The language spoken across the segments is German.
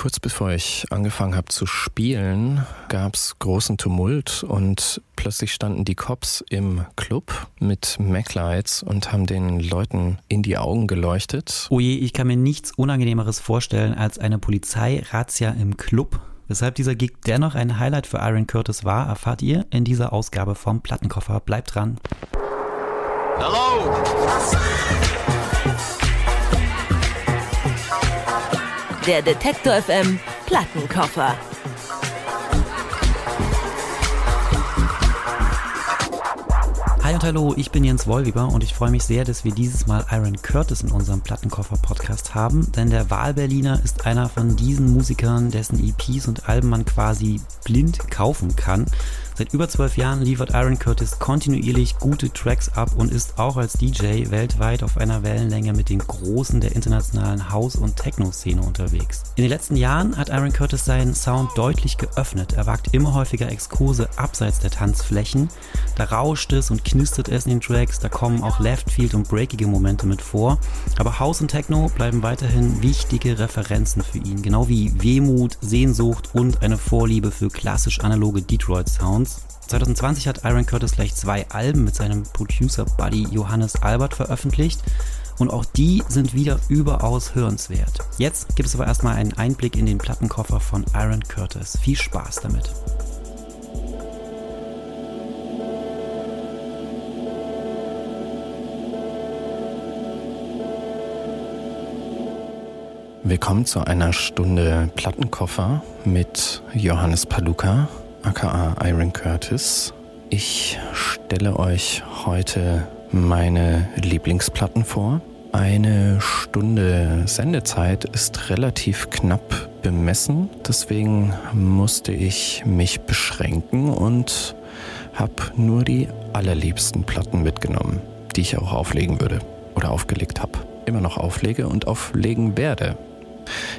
Kurz bevor ich angefangen habe zu spielen, gab es großen Tumult und plötzlich standen die Cops im Club mit Maglights und haben den Leuten in die Augen geleuchtet. Oh je, ich kann mir nichts Unangenehmeres vorstellen als eine Polizei-Razzia im Club. Weshalb dieser Gig dennoch ein Highlight für Iron Curtis war, erfahrt ihr in dieser Ausgabe vom Plattenkoffer. Bleibt dran. Hello! Der Detektor FM Plattenkoffer. Hi und hallo, ich bin Jens Wollweber und ich freue mich sehr, dass wir dieses Mal Iron Curtis in unserem Plattenkoffer-Podcast haben, denn der Wahlberliner ist einer von diesen Musikern, dessen EPs und Alben man quasi blind kaufen kann. Seit über zwölf Jahren liefert Aaron Curtis kontinuierlich gute Tracks ab und ist auch als DJ weltweit auf einer Wellenlänge mit den Großen der internationalen House- und Techno-Szene unterwegs. In den letzten Jahren hat Aaron Curtis seinen Sound deutlich geöffnet. Er wagt immer häufiger Exkurse abseits der Tanzflächen. Da rauscht es und knistert es in den Tracks, da kommen auch Leftfield und breakige Momente mit vor. Aber House und Techno bleiben weiterhin wichtige Referenzen für ihn, genau wie Wehmut, Sehnsucht und eine Vorliebe für klassisch analoge Detroit Sounds. 2020 hat Aaron Curtis gleich zwei Alben mit seinem Producer-Buddy Johannes Albert veröffentlicht und auch die sind wieder überaus hörenswert. Jetzt gibt es aber erstmal einen Einblick in den Plattenkoffer von Aaron Curtis. Viel Spaß damit. Willkommen zu einer Stunde Plattenkoffer mit Johannes Paluka aka Iron Curtis. Ich stelle euch heute meine Lieblingsplatten vor. Eine Stunde Sendezeit ist relativ knapp bemessen, deswegen musste ich mich beschränken und habe nur die allerliebsten Platten mitgenommen, die ich auch auflegen würde oder aufgelegt habe. Immer noch auflege und auflegen werde.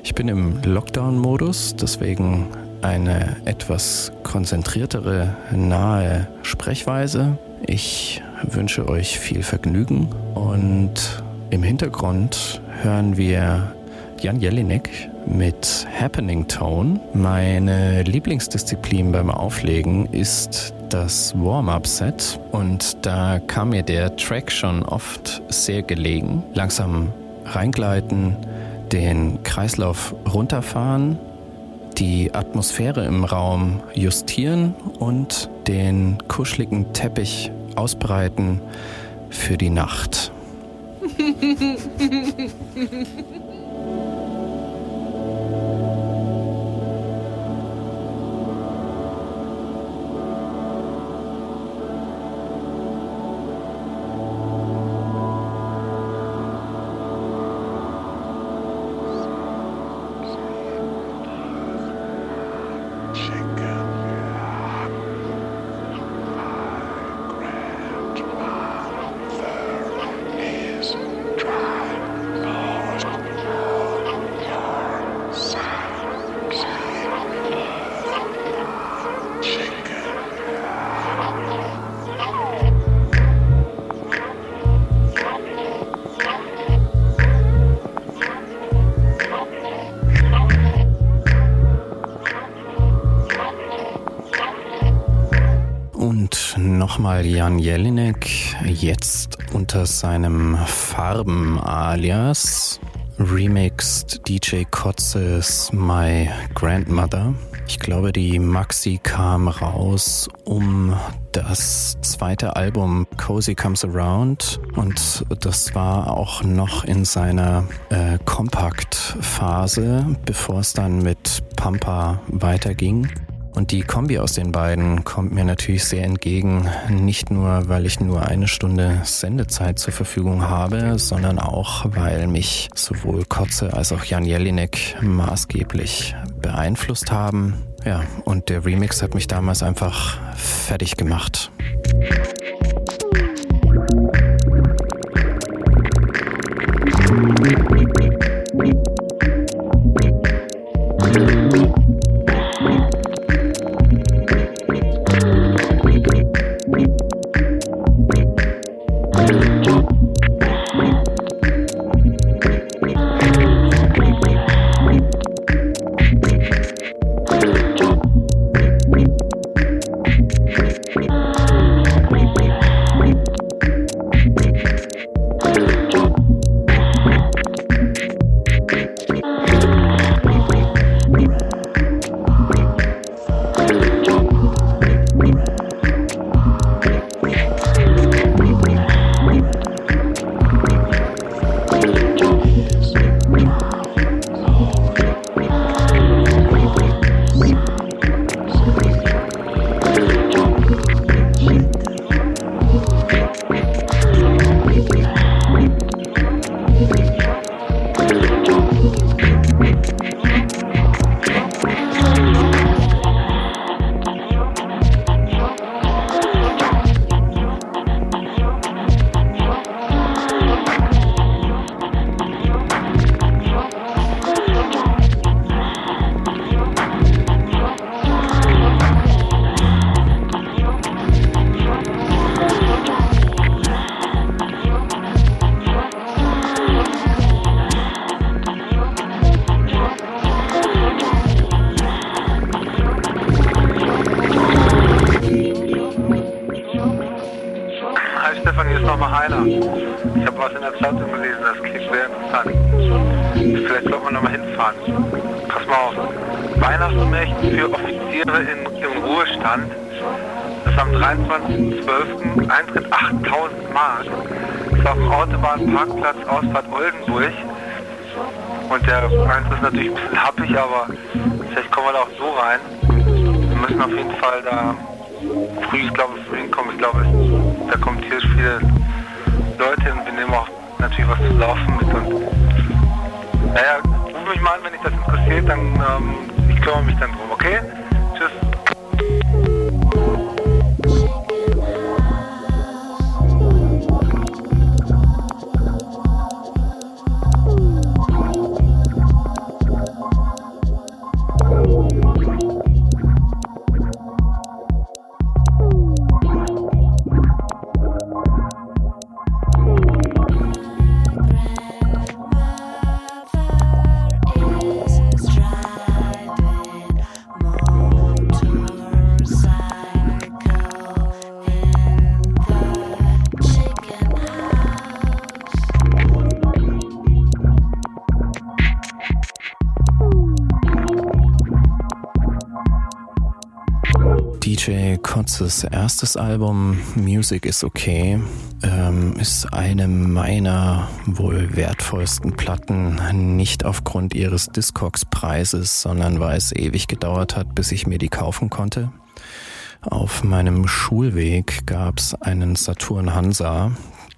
Ich bin im Lockdown-Modus, deswegen eine etwas konzentriertere, nahe Sprechweise. Ich wünsche euch viel Vergnügen und im Hintergrund hören wir Jan Jelinek mit Happening Tone. Meine Lieblingsdisziplin beim Auflegen ist das Warm-up-Set und da kam mir der Track schon oft sehr gelegen. Langsam reingleiten, den Kreislauf runterfahren die Atmosphäre im Raum justieren und den kuscheligen Teppich ausbreiten für die Nacht. Jan Jelinek, jetzt unter seinem Farben-Alias, remixed DJ Kotzes My Grandmother. Ich glaube, die Maxi kam raus um das zweite Album Cozy Comes Around und das war auch noch in seiner äh, Kompakt-Phase, bevor es dann mit Pampa weiterging. Und die Kombi aus den beiden kommt mir natürlich sehr entgegen, nicht nur weil ich nur eine Stunde Sendezeit zur Verfügung habe, sondern auch weil mich sowohl Kotze als auch Jan Jelinek maßgeblich beeinflusst haben. Ja, und der Remix hat mich damals einfach fertig gemacht. Musik ist natürlich ein bisschen happig, aber vielleicht kommen wir da auch so rein. Wir müssen auf jeden Fall da früh, ich glaube, früh hinkommen. Ich glaube, da kommen tierisch viele Leute hin. Wir nehmen auch natürlich was zu laufen mit. Und naja, ruf mich mal an, wenn dich das interessiert, dann ähm, ich kümmere mich dann drum, okay? DJ Kotzes erstes Album Music is Okay ähm, ist eine meiner wohl wertvollsten Platten, nicht aufgrund ihres Discogs-Preises, sondern weil es ewig gedauert hat, bis ich mir die kaufen konnte. Auf meinem Schulweg gab es einen Saturn Hansa,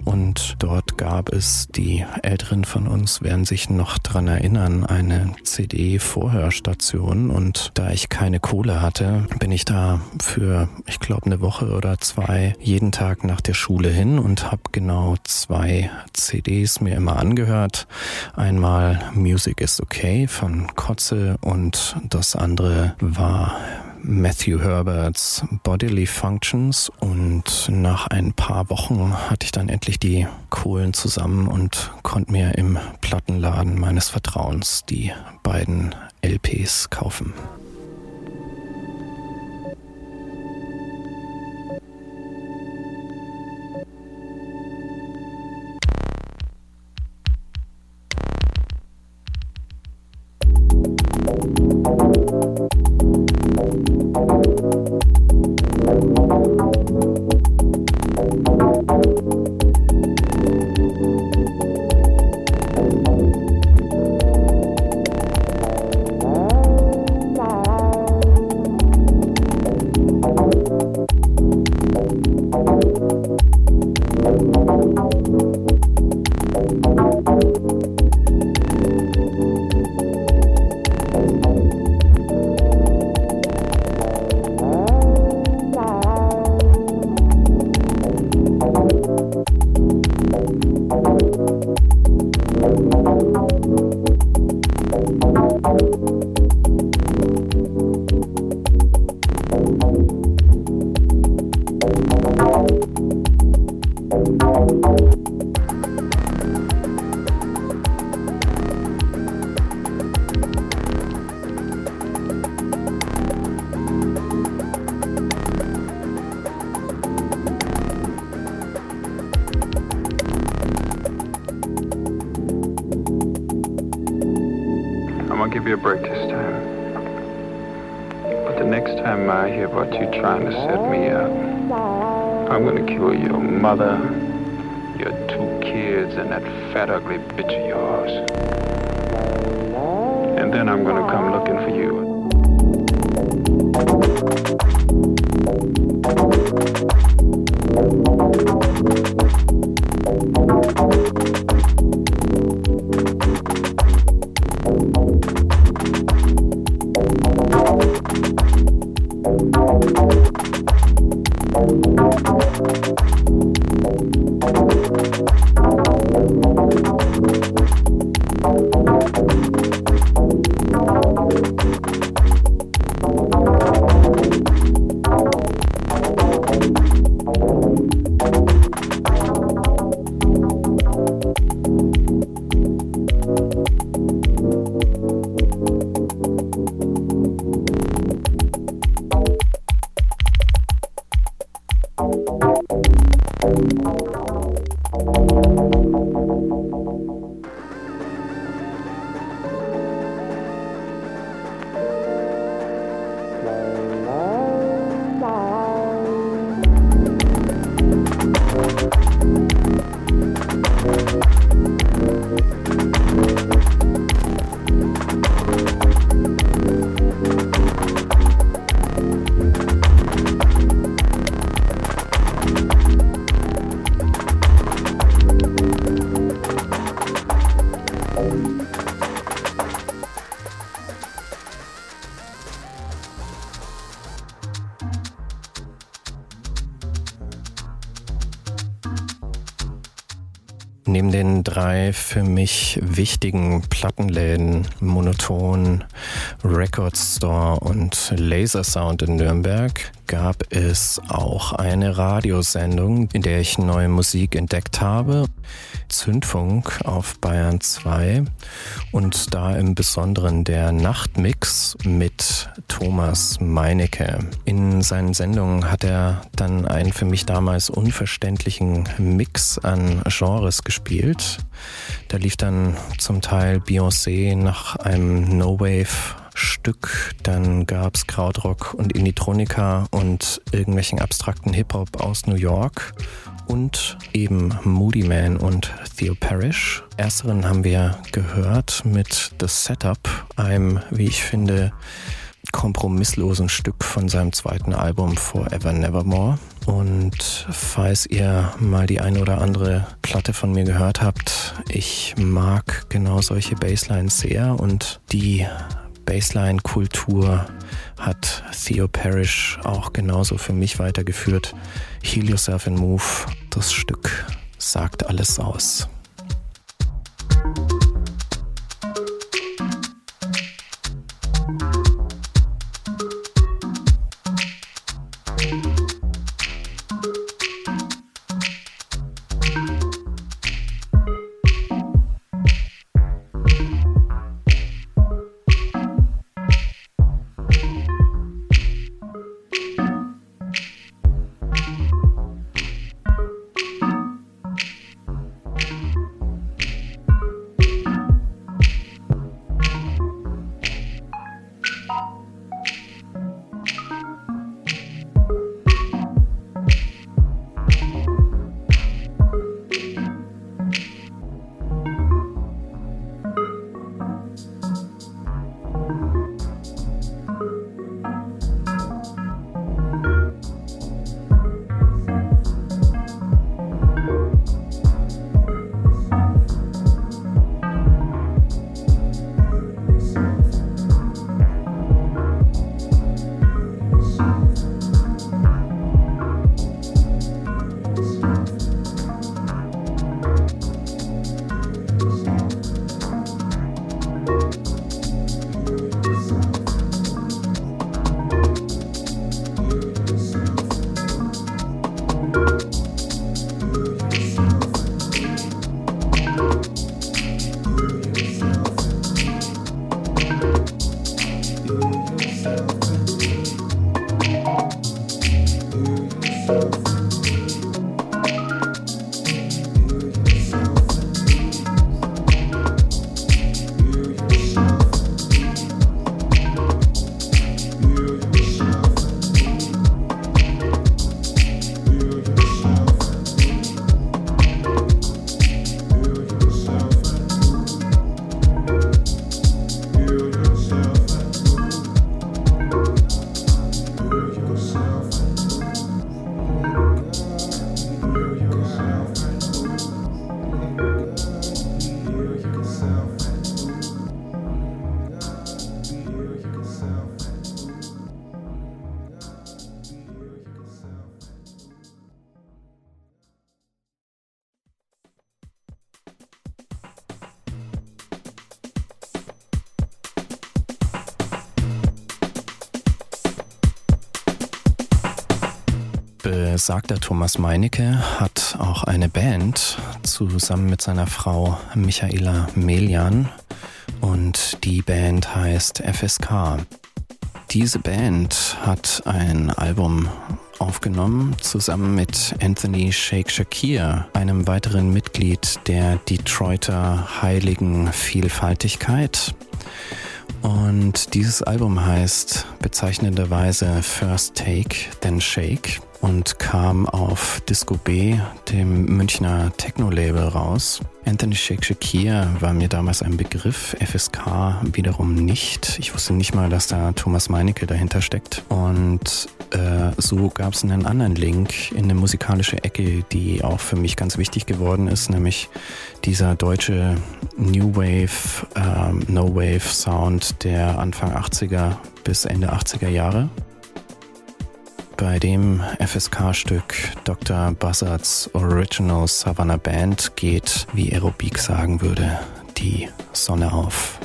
und dort gab es, die Älteren von uns werden sich noch dran erinnern, eine CD-Vorhörstation. Und da ich keine Kohle hatte, bin ich da für, ich glaube, eine Woche oder zwei jeden Tag nach der Schule hin und habe genau zwei CDs mir immer angehört. Einmal Music is Okay von Kotze und das andere war Matthew Herberts Bodily Functions und nach ein paar Wochen hatte ich dann endlich die Kohlen zusammen und konnte mir im Plattenladen meines Vertrauens die beiden LPs kaufen. Für mich wichtigen Plattenläden Monoton, Record Store und Laser Sound in Nürnberg gab es auch eine Radiosendung, in der ich neue Musik entdeckt habe. Zündfunk auf Bayern 2 und da im Besonderen der Nachtmix mit Thomas Meinecke. In seinen Sendungen hat er dann einen für mich damals unverständlichen Mix an Genres gespielt. Da lief dann zum Teil Beyoncé nach einem No-Wave Stück, dann gab's Krautrock und Inditronika und irgendwelchen abstrakten Hip-Hop aus New York und eben Moody Man und Theo Parrish. Ersteren haben wir gehört mit The Setup, einem, wie ich finde, kompromisslosen Stück von seinem zweiten Album Forever Nevermore. Und falls ihr mal die eine oder andere Platte von mir gehört habt, ich mag genau solche Basslines sehr und die Bassline-Kultur hat Theo Parrish auch genauso für mich weitergeführt. Heal Yourself and Move, das Stück sagt alles aus. Besagter Thomas Meinecke hat auch eine Band zusammen mit seiner Frau Michaela Melian und die Band heißt FSK. Diese Band hat ein Album aufgenommen, zusammen mit Anthony Shake Shakir, einem weiteren Mitglied der Detroiter Heiligen Vielfaltigkeit. Und dieses Album heißt bezeichnenderweise First Take, Then Shake und kam auf Disco B, dem Münchner Techno-Label, raus. Anthony Shake Shakir war mir damals ein Begriff, FSK wiederum nicht. Ich wusste nicht mal, dass da Thomas Meinecke dahinter steckt. Und äh, so gab es einen anderen Link in eine musikalische Ecke, die auch für mich ganz wichtig geworden ist, nämlich dieser deutsche New Wave, ähm, No Wave Sound der Anfang 80er bis Ende 80er Jahre. Bei dem FSK-Stück Dr. Buzzards Original Savannah Band geht, wie Aerobik sagen würde, die Sonne auf.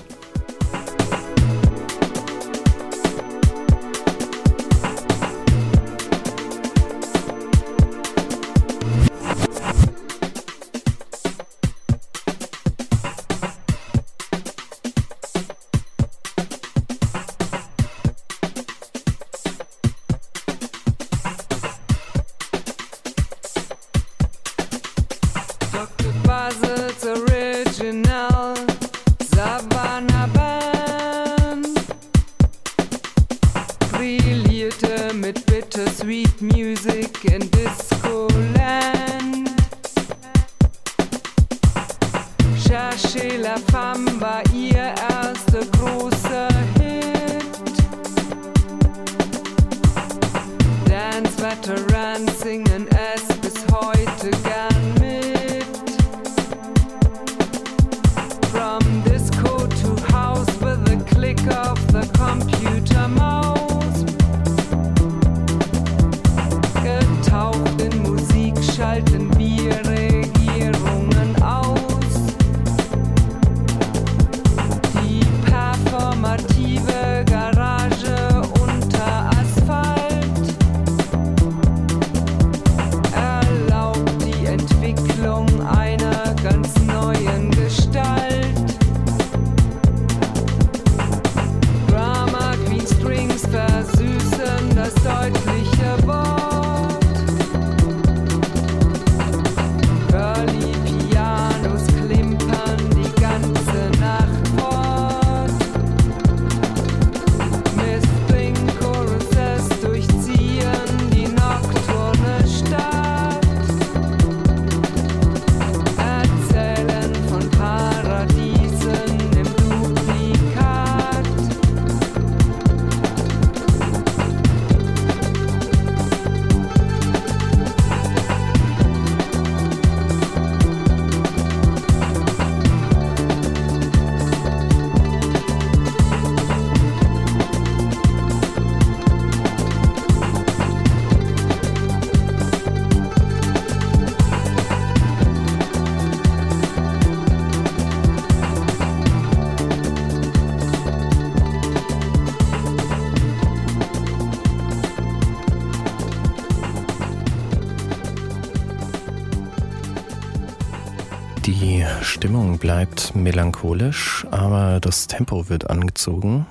Bleibt melancholisch, aber das Tempo wird angezogen.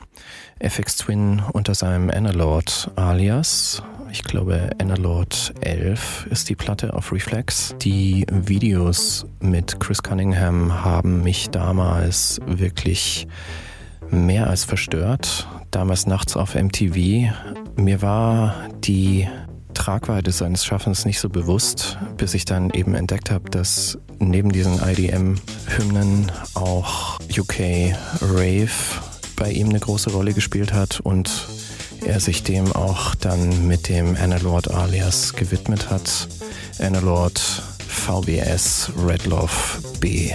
FX Twin unter seinem Analord alias. Ich glaube, Analord 11 ist die Platte auf Reflex. Die Videos mit Chris Cunningham haben mich damals wirklich mehr als verstört. Damals nachts auf MTV. Mir war die Tragweite seines Schaffens nicht so bewusst, bis ich dann eben entdeckt habe, dass neben diesen IDM-Hymnen auch UK Rave bei ihm eine große Rolle gespielt hat und er sich dem auch dann mit dem Analord alias gewidmet hat. Analord VBS Red Love B.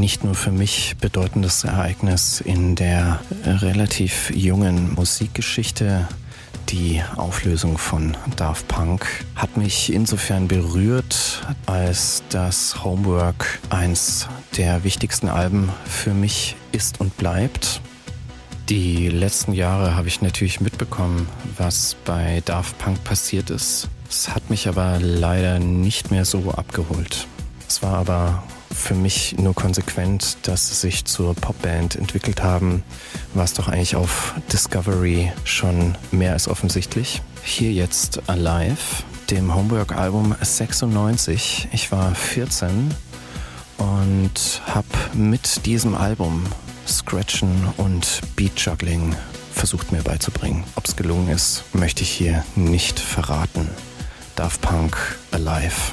nicht nur für mich bedeutendes Ereignis in der relativ jungen Musikgeschichte. Die Auflösung von Daft Punk hat mich insofern berührt, als das Homework eins der wichtigsten Alben für mich ist und bleibt. Die letzten Jahre habe ich natürlich mitbekommen, was bei Daft Punk passiert ist. Es hat mich aber leider nicht mehr so abgeholt. Es war aber für mich nur konsequent, dass sie sich zur Popband entwickelt haben, war es doch eigentlich auf Discovery schon mehr als offensichtlich. Hier jetzt Alive, dem Homework-Album 96. Ich war 14 und habe mit diesem Album Scratchen und Beat-Juggling versucht mir beizubringen. Ob es gelungen ist, möchte ich hier nicht verraten. Daft Punk Alive.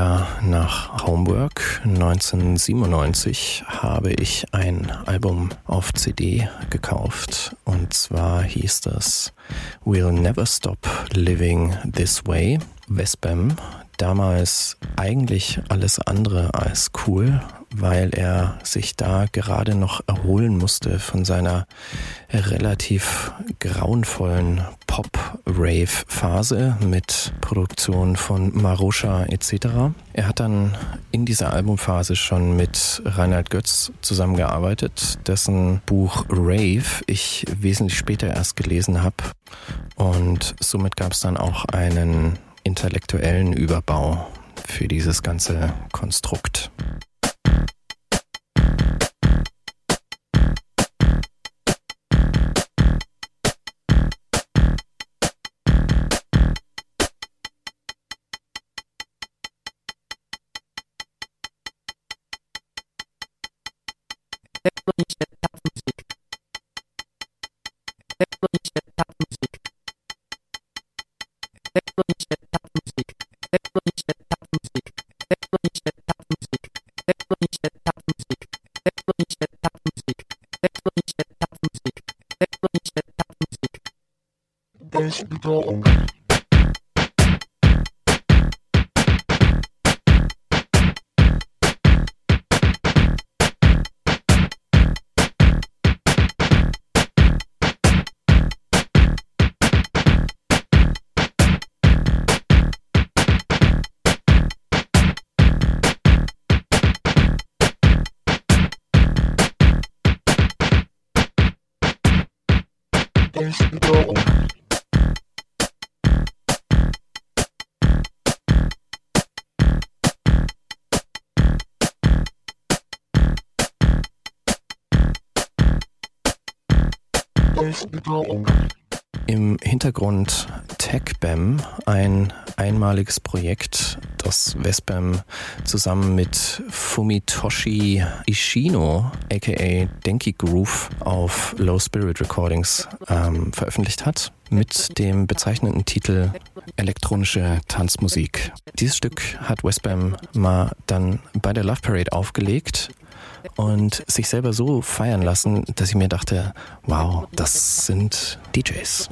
Jahr nach Homework 1997 habe ich ein Album auf CD gekauft und zwar hieß das We'll Never Stop Living This Way. Vespem, damals eigentlich alles andere als cool, weil er sich da gerade noch erholen musste von seiner relativ grauenvollen Pop-Rave-Phase mit Produktion von Marusha etc. Er hat dann in dieser Albumphase schon mit Reinhard Götz zusammengearbeitet, dessen Buch Rave ich wesentlich später erst gelesen habe. Und somit gab es dann auch einen intellektuellen Überbau für dieses ganze Konstrukt. nicht Düsseldorf. Im Hintergrund TechBam, ein einmaliges Projekt, das Vespam zusammen mit Fumitoshi Ishino, aka Denki Groove, auf Low Spirit Recordings ähm, veröffentlicht hat, mit dem bezeichnenden Titel Elektronische Tanzmusik. Dieses Stück hat Westbam mal dann bei der Love Parade aufgelegt und sich selber so feiern lassen, dass ich mir dachte, wow, das sind DJs.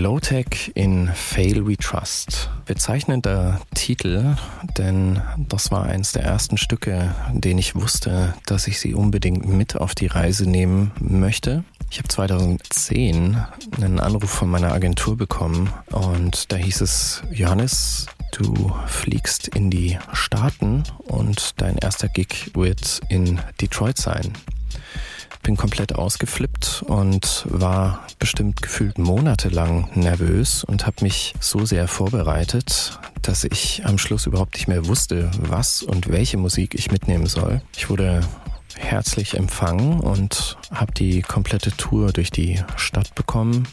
Low-Tech in Fail We Trust. Bezeichnender Titel, denn das war eines der ersten Stücke, den ich wusste, dass ich sie unbedingt mit auf die Reise nehmen möchte. Ich habe 2010 einen Anruf von meiner Agentur bekommen und da hieß es, Johannes, du fliegst in die Staaten und dein erster Gig wird in Detroit sein bin komplett ausgeflippt und war bestimmt gefühlt monatelang nervös und habe mich so sehr vorbereitet, dass ich am Schluss überhaupt nicht mehr wusste, was und welche Musik ich mitnehmen soll. Ich wurde herzlich empfangen und habe die komplette Tour durch die Stadt bekommen,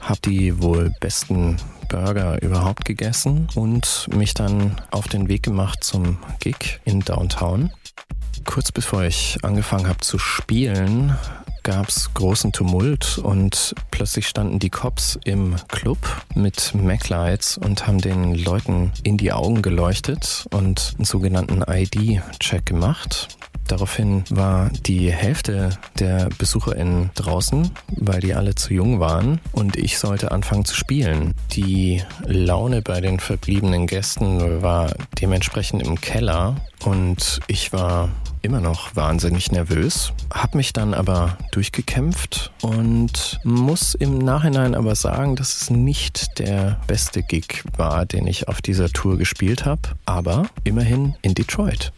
habe die wohl besten Burger überhaupt gegessen und mich dann auf den Weg gemacht zum Gig in Downtown. Kurz bevor ich angefangen habe zu spielen, gab es großen Tumult und plötzlich standen die Cops im Club mit Mac-Lights und haben den Leuten in die Augen geleuchtet und einen sogenannten ID-Check gemacht. Daraufhin war die Hälfte der BesucherInnen draußen, weil die alle zu jung waren und ich sollte anfangen zu spielen. Die Laune bei den verbliebenen Gästen war dementsprechend im Keller und ich war immer noch wahnsinnig nervös, habe mich dann aber durchgekämpft und muss im Nachhinein aber sagen, dass es nicht der beste Gig war, den ich auf dieser Tour gespielt habe, aber immerhin in Detroit.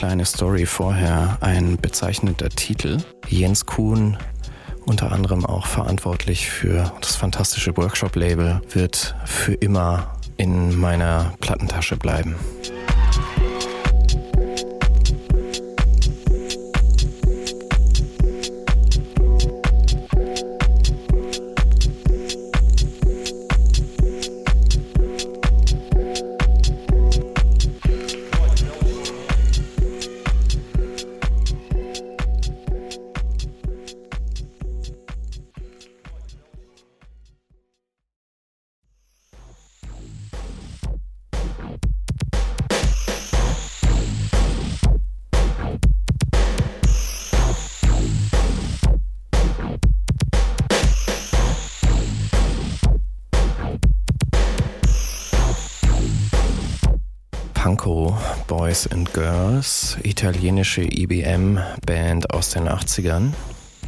Kleine Story vorher ein bezeichnender Titel. Jens Kuhn, unter anderem auch verantwortlich für das fantastische Workshop-Label, wird für immer in meiner Plattentasche bleiben. Panko Boys and Girls, italienische EBM-Band aus den 80ern.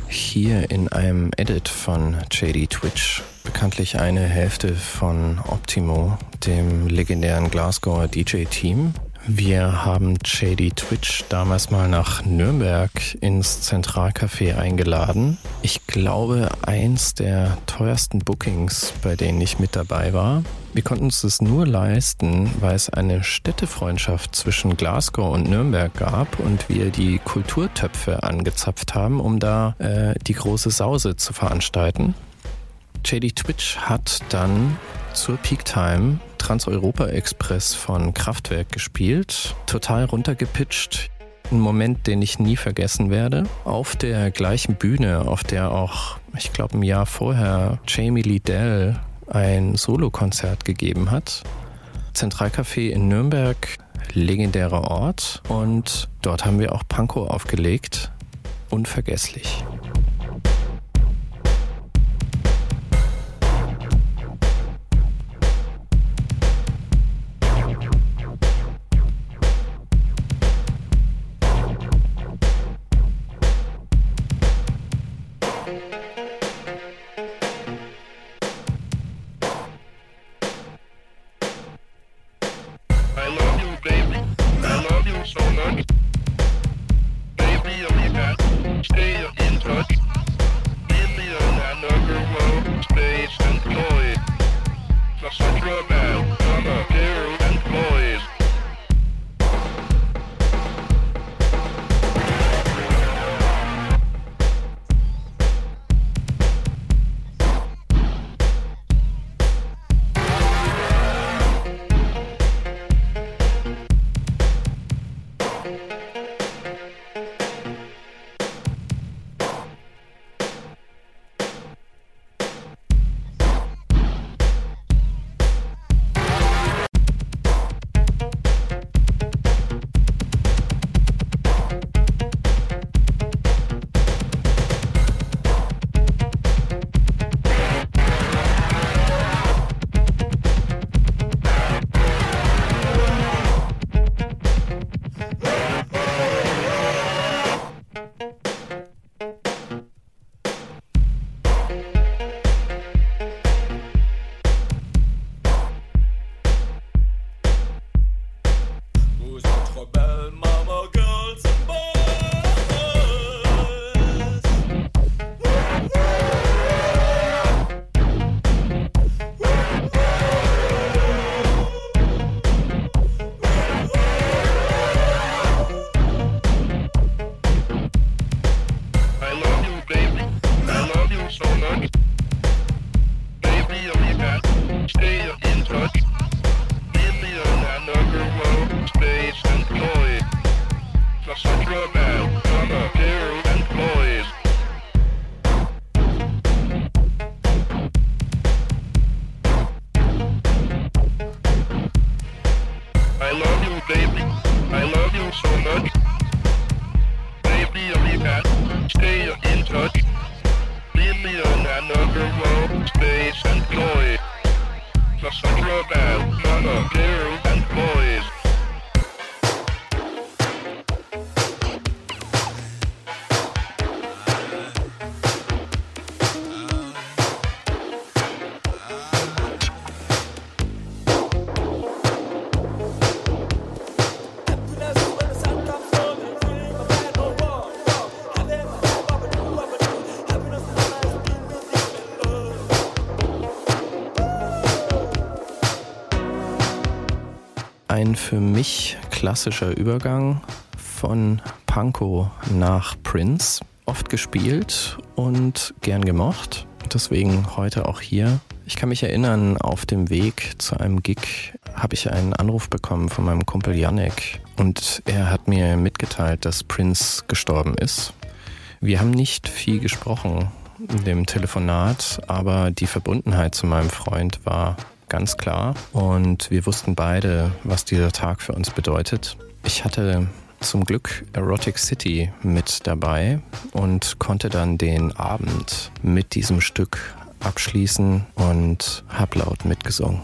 Hier in einem Edit von JD Twitch, bekanntlich eine Hälfte von Optimo, dem legendären Glasgower DJ-Team. Wir haben JD Twitch damals mal nach Nürnberg ins Zentralcafé eingeladen. Ich glaube, eins der teuersten Bookings, bei denen ich mit dabei war. Wir konnten uns das nur leisten, weil es eine Städtefreundschaft zwischen Glasgow und Nürnberg gab und wir die Kulturtöpfe angezapft haben, um da äh, die große Sause zu veranstalten. JD Twitch hat dann zur Peak Time Trans-Europa Express von Kraftwerk gespielt, total runtergepitcht. Ein Moment, den ich nie vergessen werde. Auf der gleichen Bühne, auf der auch, ich glaube, ein Jahr vorher Jamie Liddell ein Solokonzert gegeben hat. Zentralcafé in Nürnberg, legendärer Ort. Und dort haben wir auch Panko aufgelegt. Unvergesslich. Für mich klassischer Übergang von Panko nach Prince. Oft gespielt und gern gemocht. Deswegen heute auch hier. Ich kann mich erinnern, auf dem Weg zu einem Gig habe ich einen Anruf bekommen von meinem Kumpel Yannick und er hat mir mitgeteilt, dass Prince gestorben ist. Wir haben nicht viel gesprochen in dem Telefonat, aber die Verbundenheit zu meinem Freund war ganz klar und wir wussten beide, was dieser Tag für uns bedeutet. Ich hatte zum Glück Erotic City mit dabei und konnte dann den Abend mit diesem Stück abschließen und hab laut mitgesungen.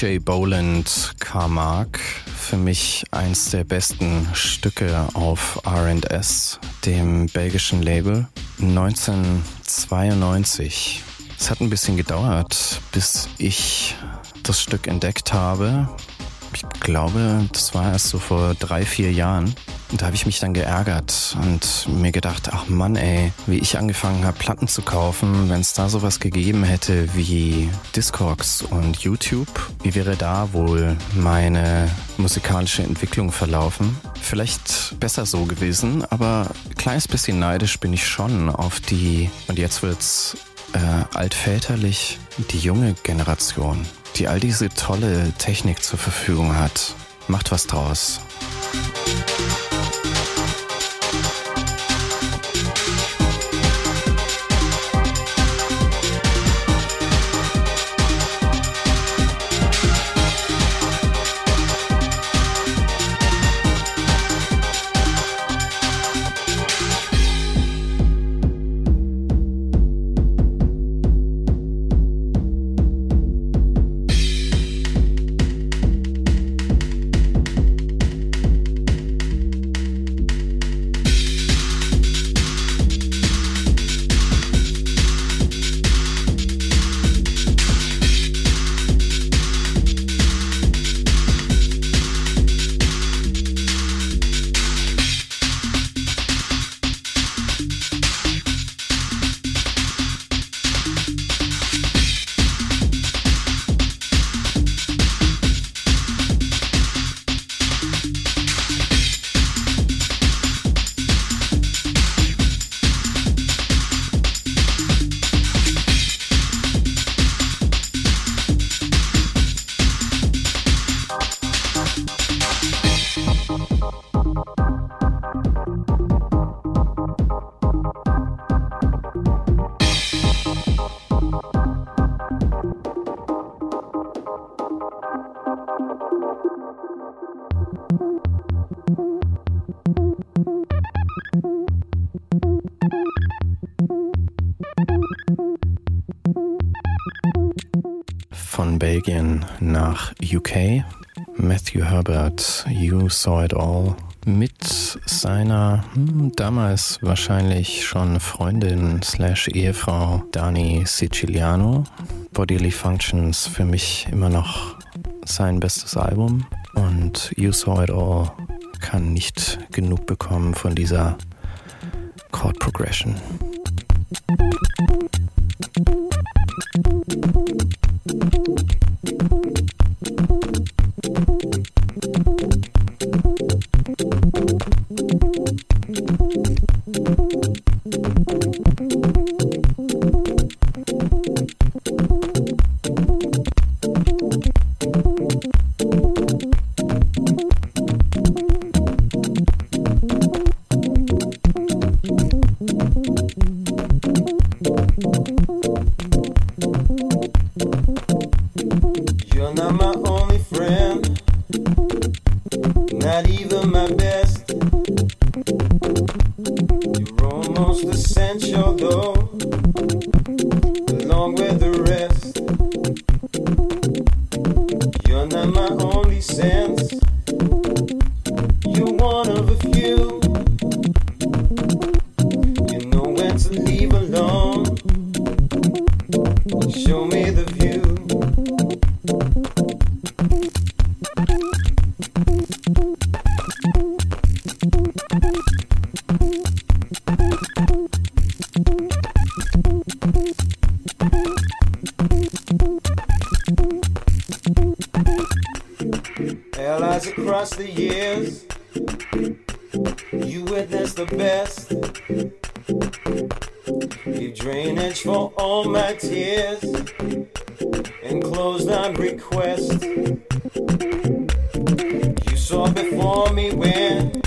DJ Boland Carmack. Für mich eins der besten Stücke auf RS, dem belgischen Label. 1992. Es hat ein bisschen gedauert, bis ich das Stück entdeckt habe. Ich glaube, das war erst so vor drei, vier Jahren. Und da habe ich mich dann geärgert und mir gedacht, ach Mann ey, wie ich angefangen habe, Platten zu kaufen, wenn es da sowas gegeben hätte wie Discogs und YouTube, wie wäre da wohl meine musikalische Entwicklung verlaufen? Vielleicht besser so gewesen, aber ein kleines bisschen neidisch bin ich schon auf die, und jetzt wird's äh, altväterlich, die junge Generation, die all diese tolle Technik zur Verfügung hat. Macht was draus. Belgien nach UK. Matthew Herbert, You Saw It All, mit seiner hm, damals wahrscheinlich schon Freundin slash Ehefrau Dani Siciliano. Bodily Functions für mich immer noch sein bestes Album und You Saw It All kann nicht genug bekommen von dieser Chord Progression. past. Leave drainage for all my tears. and close on request. You saw before me when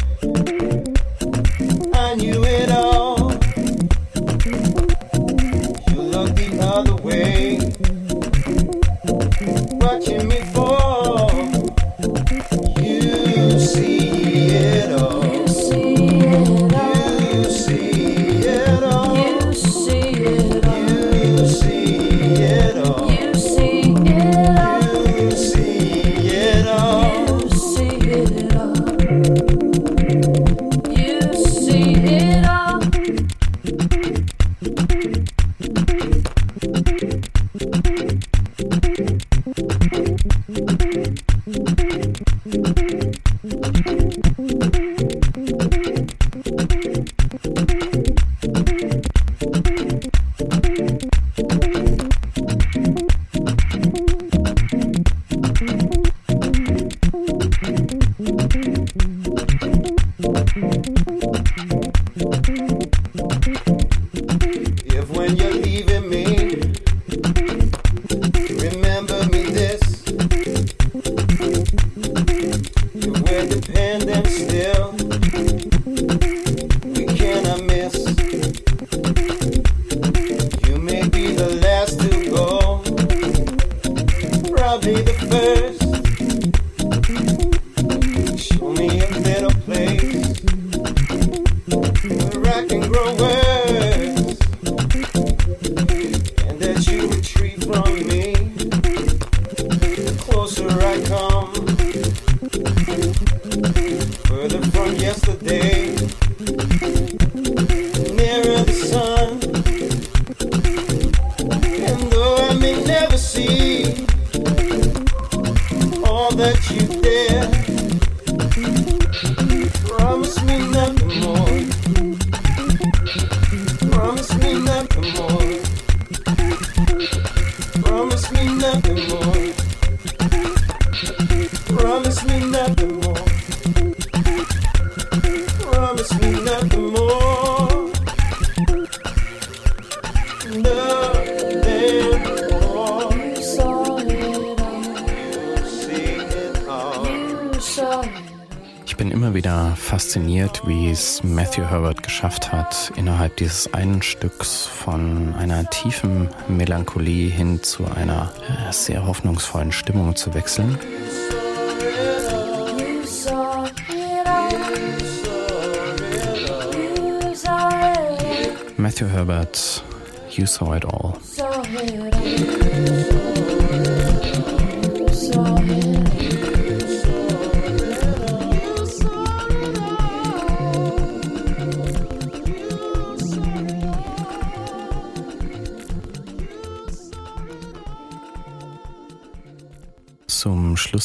I knew it all. Matthew Herbert geschafft hat, innerhalb dieses einen Stücks von einer tiefen Melancholie hin zu einer äh, sehr hoffnungsvollen Stimmung zu wechseln. Matthew Herbert, You Saw It All.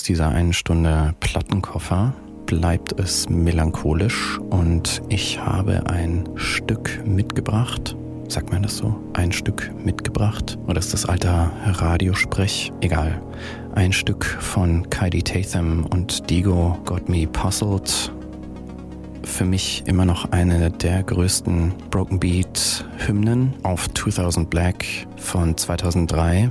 Dieser einen Stunde Plattenkoffer bleibt es melancholisch und ich habe ein Stück mitgebracht. Sagt man das so? Ein Stück mitgebracht? Oder ist das alter Radiosprech? Egal. Ein Stück von Kylie Tatham und Digo Got Me Puzzled. Für mich immer noch eine der größten Broken Beat Hymnen auf 2000 Black von 2003.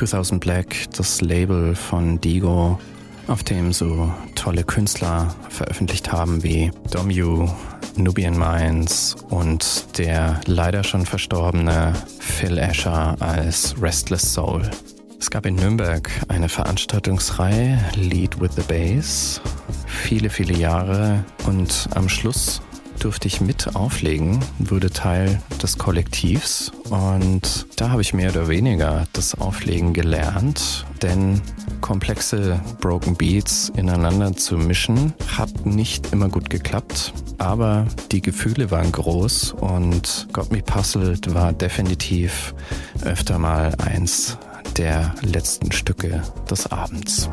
2000 Black, das Label von Digo, auf dem so tolle Künstler veröffentlicht haben wie Domu, Nubian Minds und der leider schon verstorbene Phil Asher als Restless Soul. Es gab in Nürnberg eine Veranstaltungsreihe Lead with the Bass, viele, viele Jahre und am Schluss durfte ich mit auflegen, wurde Teil des Kollektivs und da habe ich mehr oder weniger das Auflegen gelernt, denn komplexe Broken Beats ineinander zu mischen hat nicht immer gut geklappt, aber die Gefühle waren groß und Got Me Puzzled war definitiv öfter mal eins der letzten Stücke des Abends.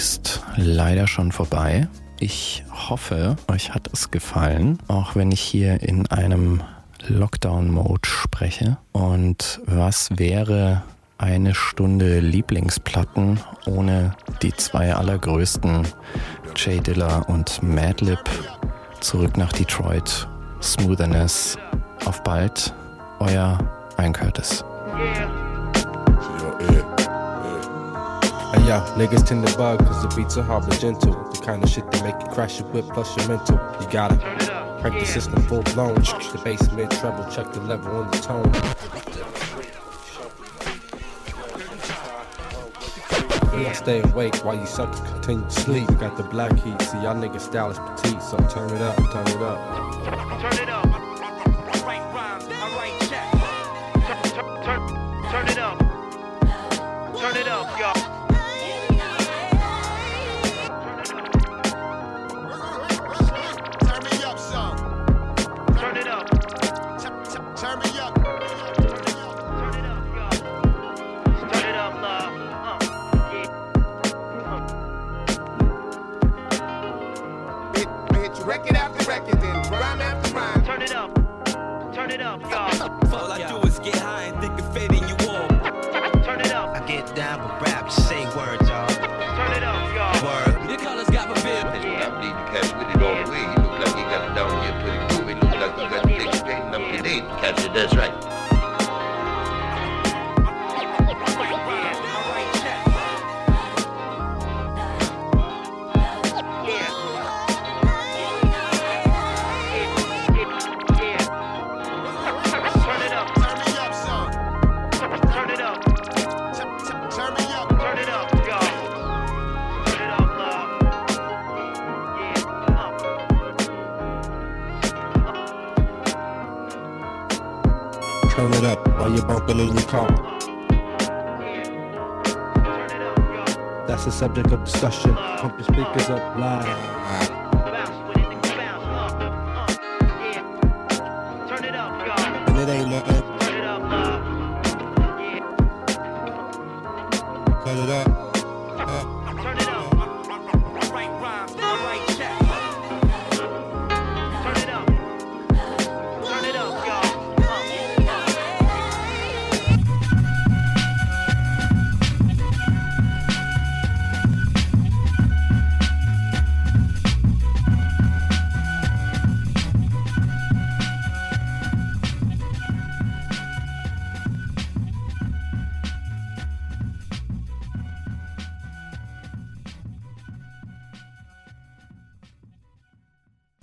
Ist leider schon vorbei. Ich hoffe, euch hat es gefallen, auch wenn ich hier in einem Lockdown-Mode spreche. Und was wäre eine Stunde Lieblingsplatten ohne die zwei allergrößten Jay Dilla und Madlib? Zurück nach Detroit. Smootherness. Auf bald. Euer Ian Curtis. Hey yo, niggas tend to bug cause the beats are hard but gentle. The kind of shit that make you crash your whip plus your mental. You gotta crank the system full blown. The bass mid treble, check the level on the tone. I stay awake while you suckers continue to sleep. Got the black heat, see y'all niggas style is petite, so turn it up, turn it up. Turn it up.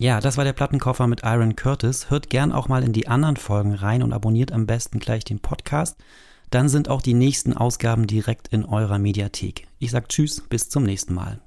Ja, das war der Plattenkoffer mit Iron Curtis. Hört gern auch mal in die anderen Folgen rein und abonniert am besten gleich den Podcast. Dann sind auch die nächsten Ausgaben direkt in eurer Mediathek. Ich sag Tschüss, bis zum nächsten Mal.